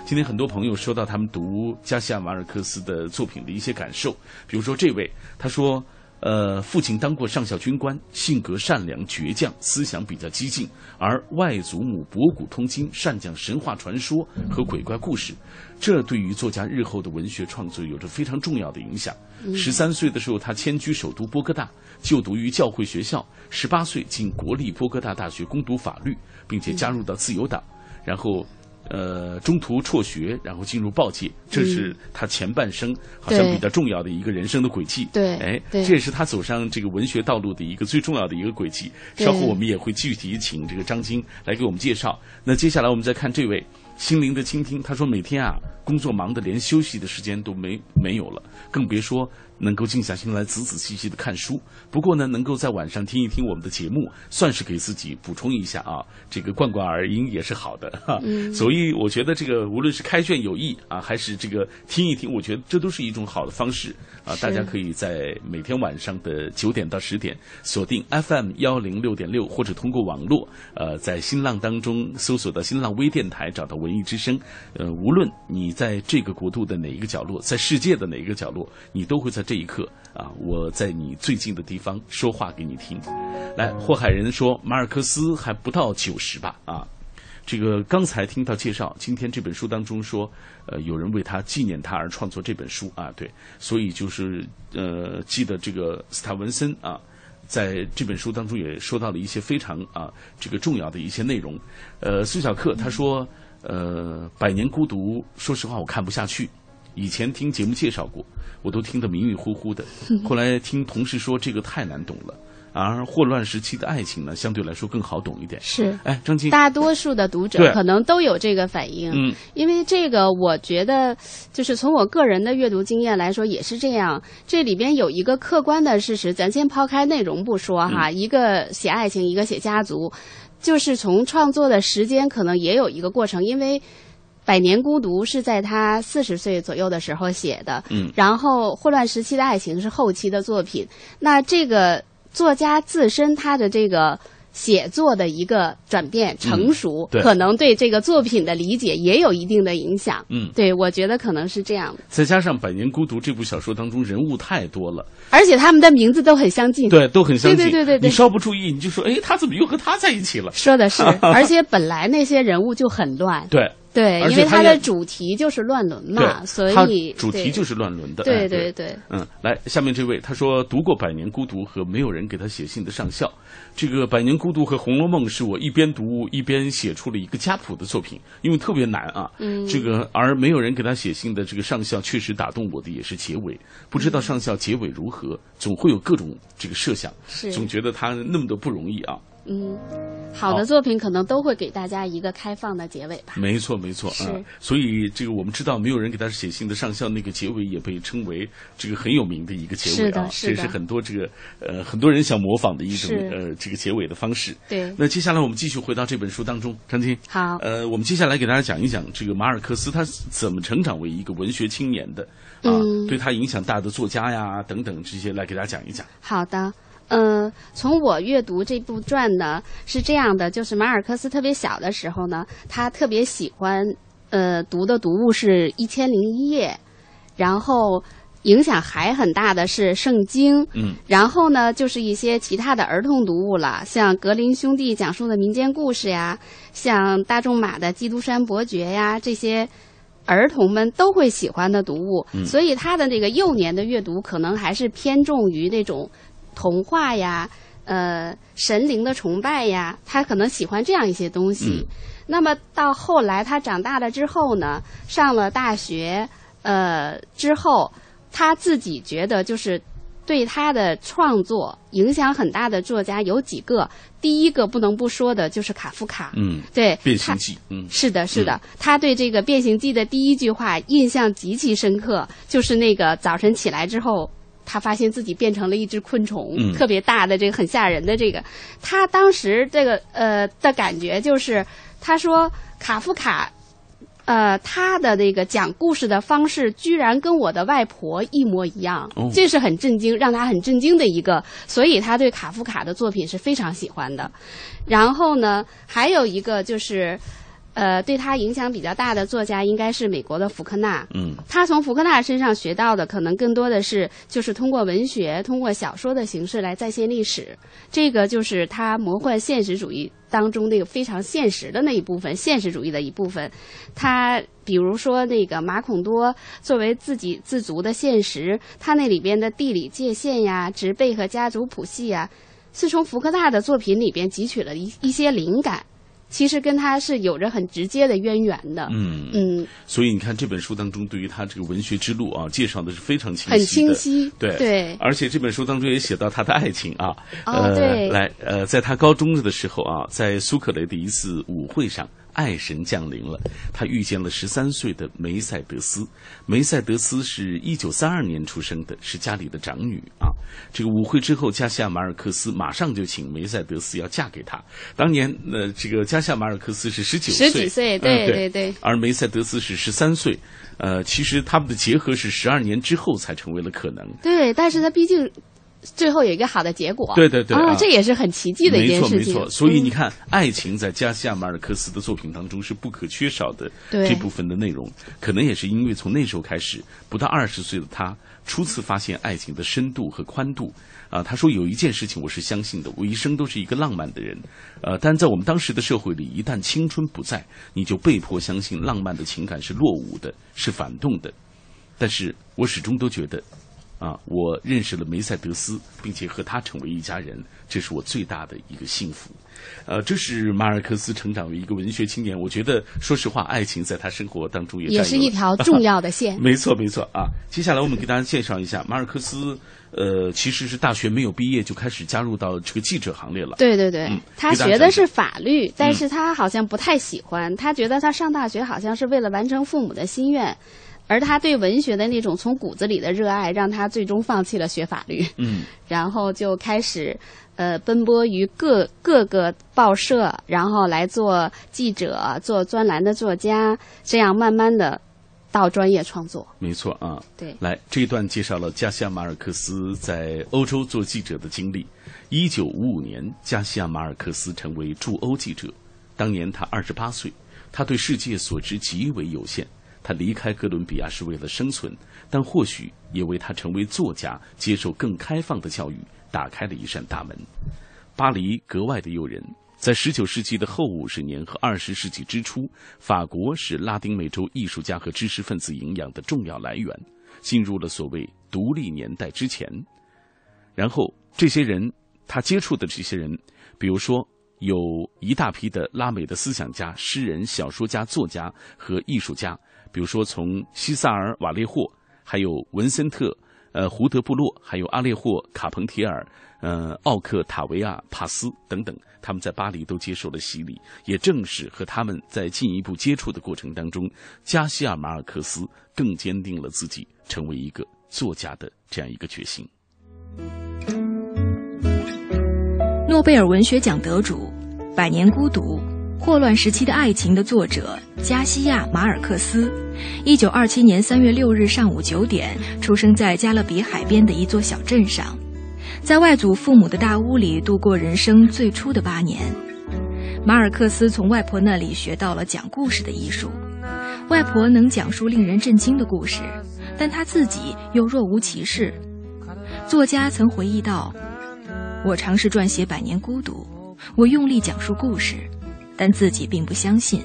今天很多朋友说到他们读加西亚马尔克斯的作品的一些感受，比如说这位他说，呃，父亲当过上校军官，性格善良倔强，思想比较激进，而外祖母博古通今，善讲神话传说和鬼怪故事，这对于作家日后的文学创作有着非常重要的影响。十三岁的时候，他迁居首都波哥大，就读于教会学校；十八岁进国立波哥大大学攻读法律，并且加入到自由党，然后。呃，中途辍学，然后进入报界，这是他前半生好像比较重要的一个人生的轨迹。对，哎，这也是他走上这个文学道路的一个最重要的一个轨迹。稍后我们也会具体请这个张晶来给我们介绍。那接下来我们再看这位心灵的倾听，他说每天啊工作忙得连休息的时间都没没有了，更别说。能够静下心来仔仔细细的看书，不过呢，能够在晚上听一听我们的节目，算是给自己补充一下啊，这个灌灌耳音也是好的哈。所以我觉得这个无论是开卷有益啊，还是这个听一听，我觉得这都是一种好的方式啊。大家可以在每天晚上的九点到十点锁定 FM 幺零六点六，或者通过网络呃，在新浪当中搜索到新浪微电台，找到文艺之声。呃，无论你在这个国度的哪一个角落，在世界的哪一个角落，你都会在。这一刻啊，我在你最近的地方说话给你听。来，霍海人说，马尔克斯还不到九十吧？啊，这个刚才听到介绍，今天这本书当中说，呃，有人为他纪念他而创作这本书啊，对，所以就是呃，记得这个斯塔文森啊，在这本书当中也说到了一些非常啊这个重要的一些内容。呃，苏小克他说，呃，百年孤独，说实话我看不下去。以前听节目介绍过，我都听得迷迷糊糊的。[LAUGHS] 后来听同事说这个太难懂了，而霍乱时期的爱情呢，相对来说更好懂一点。是，哎，张晶，大多数的读者可能都有这个反应。嗯，因为这个，我觉得就是从我个人的阅读经验来说，也是这样。这里边有一个客观的事实，咱先抛开内容不说哈，一个写爱情，一个写家族，就是从创作的时间可能也有一个过程，因为。《百年孤独》是在他四十岁左右的时候写的，嗯，然后《混乱时期的爱情》是后期的作品。那这个作家自身他的这个写作的一个转变、成熟，可能对这个作品的理解也有一定的影响。嗯，对，我觉得可能是这样的。再加上《百年孤独》这部小说当中人物太多了，而且他们的名字都很相近，对，都很相近。对对对对，你稍不注意，你就说，哎，他怎么又和他在一起了？说的是，[LAUGHS] 而且本来那些人物就很乱。对。对，因为它的主题就是乱伦嘛，所以主题就是乱伦的。对对对，嗯，来，下面这位他说读过《百年孤独》和没有人给他写信的上校，这个《百年孤独》和《红楼梦》是我一边读一边写出了一个家谱的作品，因为特别难啊。嗯，这个而没有人给他写信的这个上校确实打动我的也是结尾，不知道上校结尾如何，总会有各种这个设想，总觉得他那么的不容易啊。嗯，好的作品可能都会给大家一个开放的结尾吧。没错，没错啊。所以这个我们知道，没有人给他写信的上校，那个结尾也被称为这个很有名的一个结尾啊。这是很多这个呃很多人想模仿的一种呃这个结尾的方式。对。那接下来我们继续回到这本书当中，张晶。好。呃，我们接下来给大家讲一讲这个马尔克斯他怎么成长为一个文学青年的啊，对他影响大的作家呀等等这些来给大家讲一讲。好的。嗯，从我阅读这部传呢，是这样的，就是马尔克斯特别小的时候呢，他特别喜欢，呃，读的读物是《一千零一夜》，然后影响还很大的是《圣经》，嗯，然后呢，就是一些其他的儿童读物了，像格林兄弟讲述的民间故事呀，像大仲马的《基督山伯爵》呀，这些儿童们都会喜欢的读物，嗯所以他的那个幼年的阅读可能还是偏重于那种童话呀、呃神灵的崇拜呀，他可能喜欢这样一些东西。嗯那么到后来他长大了之后呢，上了大学，呃之后他自己觉得就是。对他的创作影响很大的作家有几个，第一个不能不说的就是卡夫卡。嗯，对，他变形记，嗯，是的，是的，他对这个《变形记》的第一句话印象极其深刻，就是那个早晨起来之后，他发现自己变成了一只昆虫，嗯特别大的这个很吓人的这个。他当时这个呃的感觉就是，他说卡夫卡。呃，他的那个讲故事的方式居然跟我的外婆一模一样，哦这是很震惊，让他很震惊的一个，所以他对卡夫卡的作品是非常喜欢的。然后呢，还有一个就是，呃，对他影响比较大的作家应该是美国的福克纳。嗯，他从福克纳身上学到的，可能更多的是就是通过文学、通过小说的形式来再现历史。这个就是他魔幻现实主义当中那个非常现实的那一部分，现实主义的一部分。他比如说那个马孔多作为自给自足的现实，他那里边的地理界限呀、植被和家族谱系呀，是从福克纳的作品里边汲取了一一些灵感。其实跟他是有着很直接的渊源的。嗯。嗯，所以你看这本书当中对于他这个文学之路啊，介绍的是非常清晰的，很清晰对。对。而且这本书当中也写到他的爱情啊，哦呃，对来呃，在他高中的时候啊，在苏克雷的一次舞会上。爱神降临了，他遇见了十三岁的梅赛德斯。梅赛德斯是一九三二年出生的，是家里的长女啊。这个舞会之后，加西亚马尔克斯马上就请梅赛德斯要嫁给他。当年呃，这个加西亚马尔克斯是十九岁，十几岁对嗯对对对而梅赛德斯是十三岁。呃，其实他们的结合是十二年之后才成为了可能。对，但是他毕竟最后有一个好的结果。对对对啊，啊这也是很奇迹的一件事情。没错没错，所以你嗯看，爱情在加西亚马尔克斯的作品当中是不可缺少的对这部分的内容。可能也是因为从那时候开始，不到二十岁的他初次发现爱情的深度和宽度。啊，他说有一件事情我是相信的，我一生都是一个浪漫的人，呃，但在我们当时的社会里，一旦青春不在，你就被迫相信浪漫的情感是落伍的，是反动的。但是我始终都觉得，啊，我认识了梅赛德斯，并且和他成为一家人，这是我最大的一个幸福。呃，这是马尔克斯成长为一个文学青年。我觉得，说实话，爱情在他生活当中也也是一条 [LAUGHS] 重要的线。没错，没错啊。接下来我们给大家介绍一下马尔克斯。呃，其实是大学没有毕业就开始加入到这个记者行列了。对对对，嗯他学的是法律，但嗯是他好像不太喜欢，他觉得他上大学好像是为了完成父母的心愿，而他对文学的那种从骨子里的热爱，让他最终放弃了学法律，嗯 [LAUGHS] 然后就开始呃奔波于各各个报社，然后来做记者、做专栏的作家，这样慢慢的到专业创作。没错啊。对来这一段介绍了加西亚马尔克斯在欧洲做记者的经历。一九五五年，加西亚马尔克斯成为驻欧记者，当年他二十八岁，他对世界所知极为有限。他离开哥伦比亚是为了生存，但或许也为他成为作家、接受更开放的教育打开了一扇大门。巴黎格外的诱人。在十九世纪的后五十年和二十世纪之初，法国是拉丁美洲艺术家和知识分子营养的重要来源，进入了所谓独立年代之前。然后，这些人他接触的这些人，比如说有一大批的拉美的思想家、诗人、小说家、作家和艺术家，比如说从西萨尔·瓦列霍，还有文森特。呃，胡德布洛，还有阿列霍·卡彭提尔，呃，奥克塔维亚·帕斯等等，他们在巴黎都接受了洗礼。也正是和他们在进一步接触的过程当中，加西亚马尔克斯更坚定了自己成为一个作家的这样一个决心。诺贝尔文学奖得主，《百年孤独》。霍乱时期的爱情的作者加西亚·马尔克斯，一九二七年三月六日上午九点出生在加勒比海边的一座小镇上，在外祖父母的大屋里度过人生最初的八年。马尔克斯从外婆那里学到了讲故事的艺术，外婆能讲述令人震惊的故事，但他自己又若无其事。作家曾回忆道：“我尝试撰写《百年孤独》，我用力讲述故事。”但自己并不相信。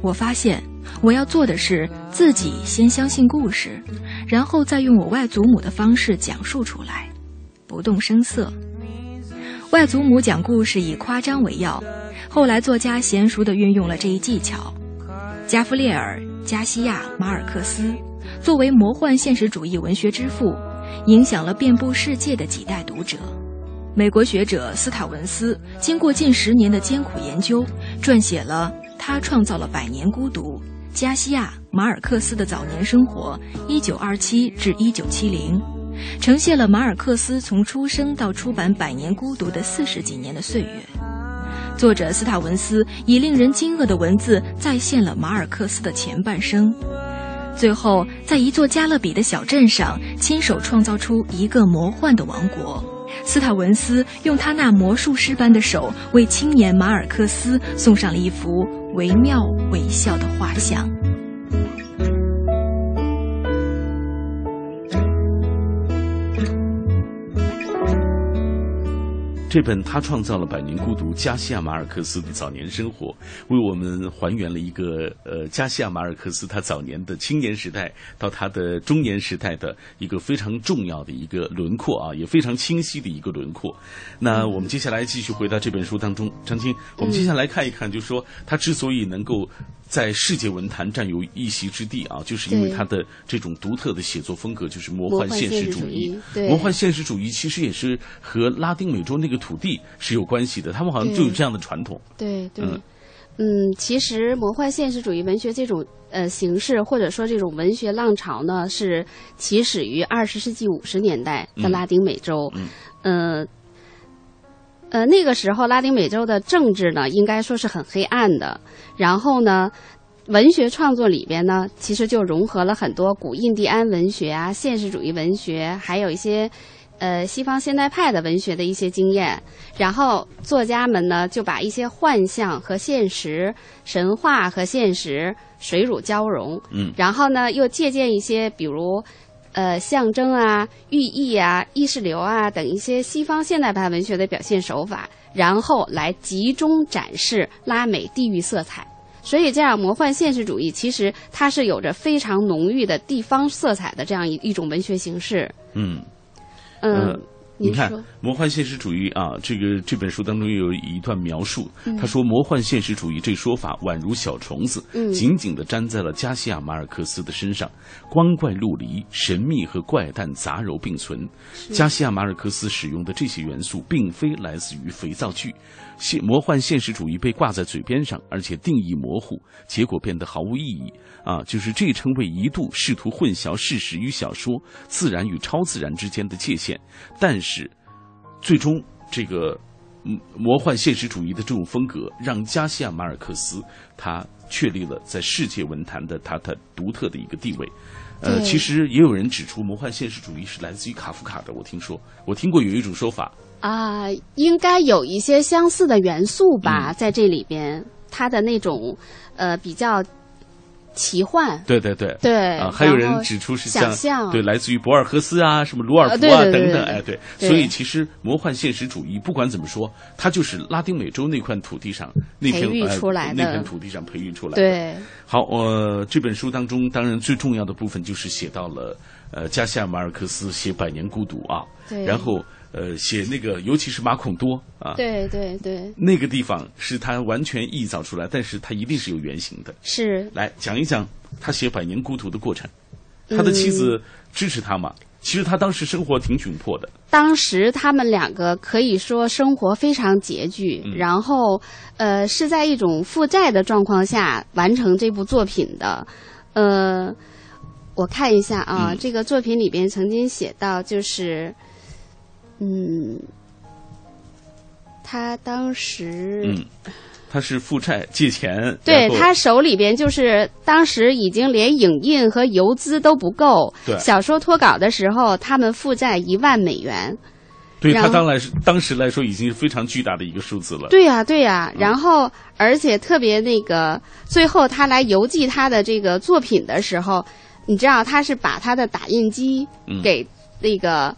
我发现我要做的是自己先相信故事，然后再用我外祖母的方式讲述出来，不动声色。外祖母讲故事以夸张为要，后来作家娴熟地运用了这一技巧。加夫列尔·加西亚·马尔克斯作为魔幻现实主义文学之父，影响了遍布世界的几代读者。美国学者斯塔文斯经过近十年的艰苦研究，撰写了《他创造了百年孤独：加西亚·马尔克斯的早年生活 （1927 至 1970）》，呈现了马尔克斯从出生到出版《百年孤独》的四十几年的岁月。作者斯塔文斯以令人惊愕的文字再现了马尔克斯的前半生，最后在一座加勒比的小镇上亲手创造出一个魔幻的王国。斯塔文斯用他那魔术师般的手为青年马尔克斯送上了一幅惟妙惟肖的画像。这本他创造了百年孤独，加西亚马尔克斯的早年生活，为我们还原了一个呃加西亚马尔克斯他早年的青年时代到他的中年时代的一个非常重要的一个轮廓啊，也非常清晰的一个轮廓。那我们接下来继续回到这本书当中，张晶，我们接下来看一看，就是说他之所以能够。在世界文坛占有一席之地啊，就是因为他的这种独特的写作风格，就是魔幻现实主义。魔幻现实主义其实也是和拉丁美洲那个土地是有关系的，他们好像就有这样的传统。对对，嗯，其实魔幻现实主义文学这种呃形式，或者说这种文学浪潮呢，是起始于二十世纪五十年代的拉丁美洲。嗯，呃，呃，那个时候拉丁美洲的政治呢，应该说是很黑暗的。然后呢，文学创作里边呢，其实就融合了很多古印第安文学啊、现实主义文学，还有一些呃西方现代派的文学的一些经验。然后作家们呢，就把一些幻象和现实、神话和现实水乳交融。嗯。然后呢，又借鉴一些比如呃象征啊、寓意啊、意识流啊等一些西方现代派文学的表现手法。然后来集中展示拉美地域色彩，所以这样魔幻现实主义其实它是有着非常浓郁的地方色彩的这样一一种文学形式。嗯嗯，你看魔幻现实主义啊，这个这本书当中有一段描述，他说魔幻现实主义这说法宛如小虫子，紧紧地粘在了加西亚马尔克斯的身上，光怪陆离、神秘和怪诞杂糅并存。加西亚马尔克斯使用的这些元素，并非来自于肥皂剧。现魔幻现实主义被挂在嘴边上，而且定义模糊，结果变得毫无意义。啊，就是这称谓一度试图混淆事实与小说、自然与超自然之间的界限，但是，最终这个魔幻现实主义的这种风格，让加西亚马尔克斯他确立了在世界文坛的他的独特的一个地位。呃，其实也有人指出，魔幻现实主义是来自于卡夫卡的。我听说，我听过有一种说法啊，应该有一些相似的元素吧，在这里边，他的那种呃比较。奇幻，对对对。对啊，还有人指出是像对来自于博尔赫斯啊，什么鲁尔夫啊等等，哎对，所以其实魔幻现实主义不管怎么说，它就是拉丁美洲那块土地上那片呃那片土地上培育出来的。对，好，我这本书当中当然最重要的部分就是写到了呃加西亚马尔克斯写《百年孤独》啊，对，然后。呃，写那个，尤其是马孔多啊，对对对，那个地方是他完全臆造出来，但是他一定是有原型的。是，来讲一讲他写《百年孤独》的过程。他的妻子支持他吗？其实他当时生活挺窘迫的。当时他们两个可以说生活非常拮据，然后呃是在一种负债的状况下完成这部作品的。呃，我看一下啊，这个作品里边曾经写到就是。嗯，他当时，嗯，他是负债借钱，对他手里边就是当时已经连影印和邮资都不够，对。小说脱稿的时候，他们负债一万美元，对他当来当时来说已经是非常巨大的一个数字了，对呀对呀，然后而且特别那个，最后他来邮寄他的这个作品的时候，你知道他是把他的打印机给那个。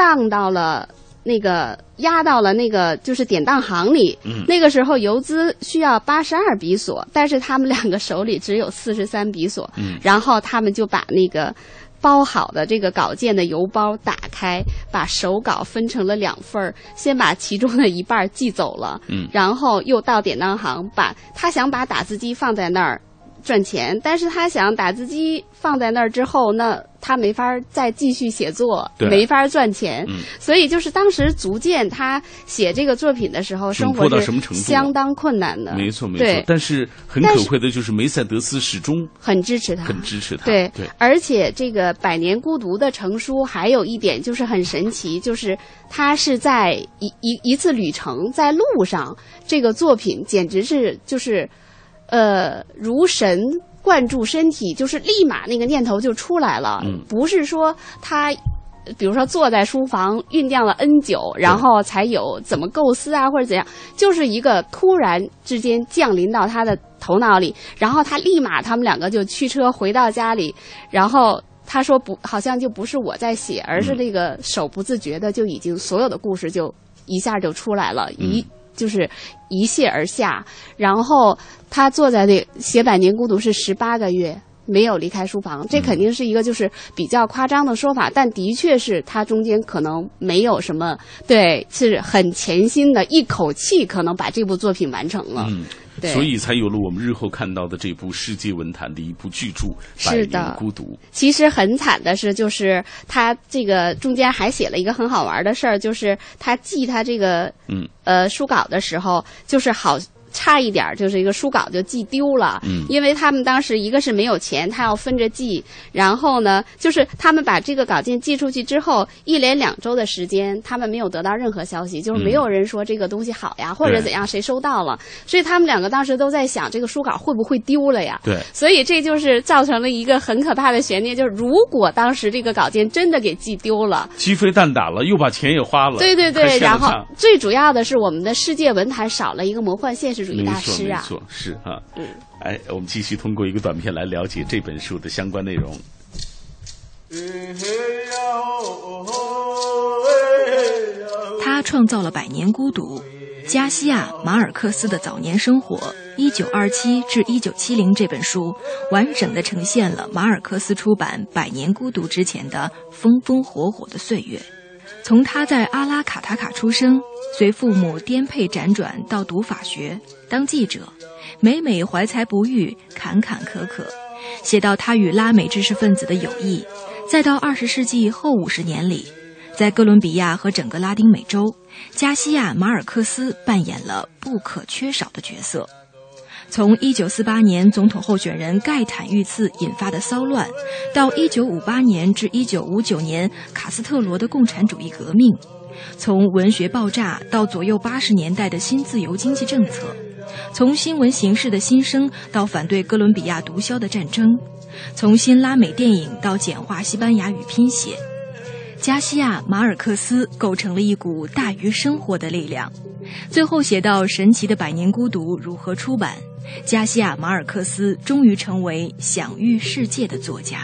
荡到了那个压到了那个就是典当行里。嗯那个时候邮资需要八十二比索，但是他们两个手里只有四十三比索。嗯然后他们就把那个包好的这个稿件的邮包打开，把手稿分成了两份儿，先把其中的一半儿寄走了，嗯然后又到典当行把他想把打字机放在那儿。赚钱，但是他想打字机放在那儿之后，那他没法儿再继续写作，对。没法儿赚钱，嗯。所以就是当时足见他写这个作品的时候，生活是什么程度相当困难的。没错没错，但是很可贵的就是梅赛德斯始终很支持他，很支持他。对。对，而且这个《百年孤独》的成书还有一点就是很神奇，就是他是在一一一次旅程在路上，这个作品简直是就是，呃，如神灌注身体，就是立马那个念头就出来了，嗯不是说他。比如说坐在书房酝酿了 N 久，然后才有怎么构思啊，或者怎样，就是一个突然之间降临到他的头脑里，然后他立马他们两个就驱车回到家里，然后他说不，好像就不是我在写，而是那个手不自觉的就已经所有的故事就一下就出来了，一就是一泻而下。然后他坐在那写《百年孤独》是十八个月。没有离开书房，这肯定是一个就是比较夸张的说法，但的确是他中间可能没有什么对，是很潜心的，一口气可能把这部作品完成了。嗯，对所以才有了我们日后看到的这部世界文坛的一部巨著《百是的年孤独》。其实很惨的是，就是他这个中间还写了一个很好玩的事儿，就是他记他这个嗯呃书稿的时候，就是好。差一点儿就是一个书稿就寄丢了，嗯。因为他们当时一个是没有钱，他要分着寄，然后呢，就是他们把这个稿件寄出去之后，一连两周的时间，他们没有得到任何消息，就是没有人说这个东西好呀，或者怎样，谁收到了，所以他们两个当时都在想，这个书稿会不会丢了呀？对。所以这就是造成了一个很可怕的悬念，就是如果当时这个稿件真的给寄丢了，鸡飞蛋打了，又把钱也花了。对对对，然后最主要的是我们的世界文坛少了一个魔幻现实主义没错大师啊。没错，是啊。嗯，哎，我们继续通过一个短片来了解这本书的相关内容。他创造了《百年孤独》，加西亚·马尔克斯的早年生活（一九二七至一九七零）这本书，完整的呈现了马尔克斯出版《百年孤独》之前的风风火火的岁月。从他在阿拉卡塔卡出生，随父母颠沛辗转到读法学、当记者，每每怀才不遇，坎坎坷坷，写到他与拉美知识分子的友谊，再到二十世纪后五十年里，在哥伦比亚和整个拉丁美洲，加西亚·马尔克斯扮演了不可缺少的角色。从1948年总统候选人盖坦遇刺引发的骚乱，到1958年至1959年卡斯特罗的共产主义革命，从文学爆炸到左右80年代的新自由经济政策，从新闻形势的新生到反对哥伦比亚毒枭的战争，从新拉美电影到简化西班牙语拼写，加西亚·马尔克斯构成了一股大于生活的力量。最后写到神奇的《百年孤独》如何出版，加西亚·马尔克斯终于成为享誉世界的作家。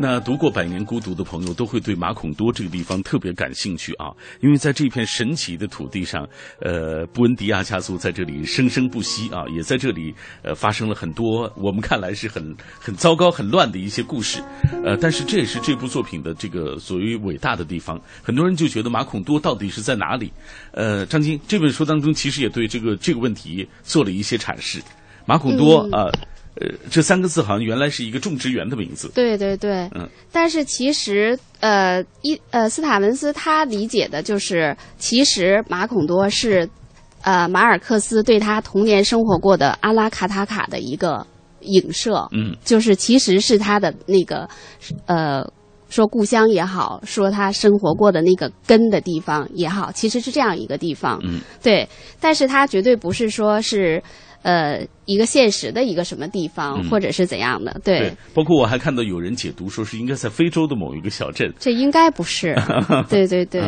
那读过《百年孤独》的朋友都会对马孔多这个地方特别感兴趣啊，因为在这片神奇的土地上，呃，布恩迪亚家族在这里生生不息啊，也在这里呃发生了很多我们看来是很很糟糕、很乱的一些故事，呃，但是这也是这部作品的这个所谓伟大的地方。很多人就觉得马孔多到底是在哪里？呃，张晶这本书当中其实也对这个这个问题做了一些阐释。马孔多嗯啊。呃呃，这三个字好像原来是一个种植园的名字。对对对，嗯，但是其实，呃，一呃，斯塔文斯他理解的就是，其实马孔多是，呃，马尔克斯对他童年生活过的阿拉卡塔卡的一个影射。嗯，就是其实是他的那个，呃，说故乡也好，说他生活过的那个根的地方也好，其实是这样一个地方。嗯，对，但是他绝对不是说是。呃，一个现实的一个什么地方，嗯或者是怎样的？对，对，包括我还看到有人解读说是应该在非洲的某一个小镇。这应该不是。[LAUGHS] 对对对，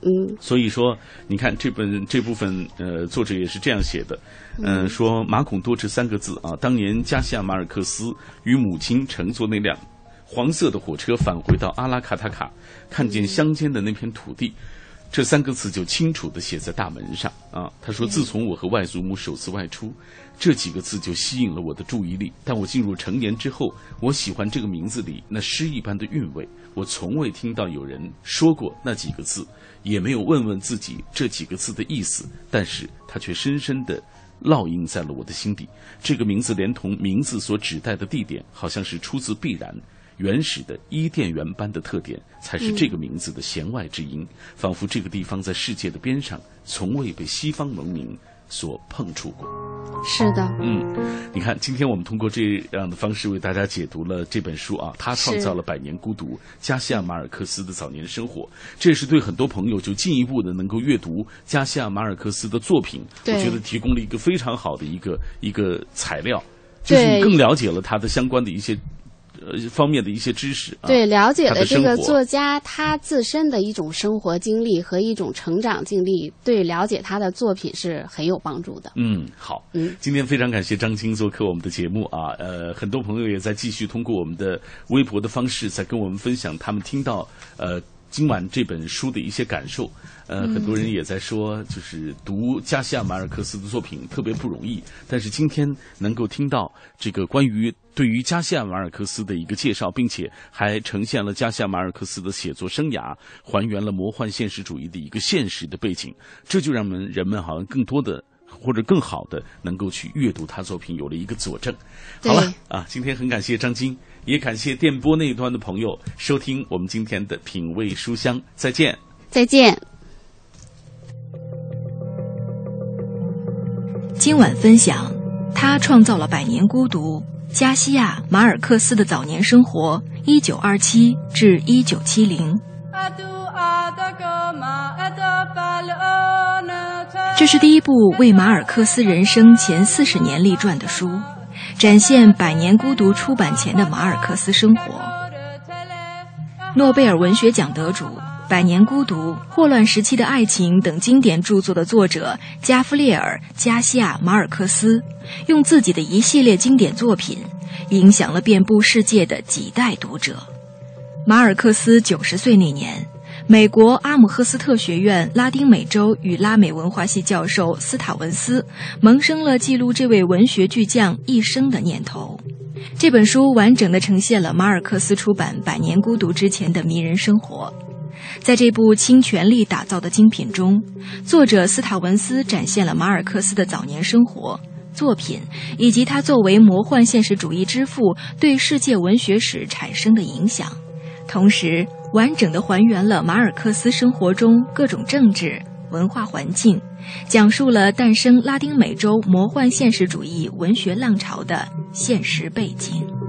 嗯。所以说，你看这本这部分，呃，作者也是这样写的，嗯、呃，说马孔多这三个字啊，当年加西亚马尔克斯与母亲乘坐那辆黄色的火车返回到阿拉卡塔卡，看见乡间的那片土地。这三个字就清楚地写在大门上啊！他说：“自从我和外祖母首次外出，这几个字就吸引了我的注意力。但我进入成年之后，我喜欢这个名字里那诗一般的韵味。我从未听到有人说过那几个字，也没有问问自己这几个字的意思。但是它却深深地烙印在了我的心底。这个名字连同名字所指代的地点，好像是出自必然。”原始的伊甸园般的特点，才是这个名字的弦外之音。仿佛这个地方在世界的边上，从未被西方文明所碰触过。是的，嗯，你看，今天我们通过这样的方式为大家解读了这本书啊，他创造了百年孤独——加西亚马尔克斯的早年生活。这也是对很多朋友就进一步的能够阅读加西亚马尔克斯的作品，我觉得提供了一个非常好的一个一个材料，就是你更了解了他的相关的一些。呃，方面的一些知识，对了解了这个作家他自身的一种生活经历和一种成长经历，对了解他的作品是很有帮助的。嗯，好，嗯，今天非常感谢张晶做客我们的节目啊，呃，很多朋友也在继续通过我们的微博的方式在跟我们分享他们听到呃今晚这本书的一些感受。呃，很多人也在说，就是读加西亚马尔克斯的作品特别不容易。但是今天能够听到这个关于对于加西亚马尔克斯的一个介绍，并且还呈现了加西亚马尔克斯的写作生涯，还原了魔幻现实主义的一个现实的背景，这就让们人们好像更多的或者更好的能够去阅读他作品，有了一个佐证。好了啊，今天很感谢张晶，也感谢电波那一端的朋友收听我们今天的品味书香，再见，再见。今晚分享，他创造了百年孤独。加西亚马尔克斯的早年生活，一九二七至一九七零。这是第一部为马尔克斯人生前四十年立传的书，展现百年孤独出版前的马尔克斯生活。诺贝尔文学奖得主。《百年孤独》《霍乱时期的爱情》等经典著作的作者加夫列尔·加西亚·马尔克斯，用自己的一系列经典作品，影响了遍布世界的几代读者。马尔克斯九十岁那年，美国阿姆赫斯特学院拉丁美洲与拉美文化系教授斯塔文斯萌生了记录这位文学巨匠一生的念头。这本书完整的呈现了马尔克斯出版《百年孤独》之前的迷人生活。在这部倾全力打造的精品中，作者斯塔文斯展现了马尔克斯的早年生活、作品以及他作为魔幻现实主义之父对世界文学史产生的影响，同时完整的还原了马尔克斯生活中各种政治文化环境，讲述了诞生拉丁美洲魔幻现实主义文学浪潮的现实背景。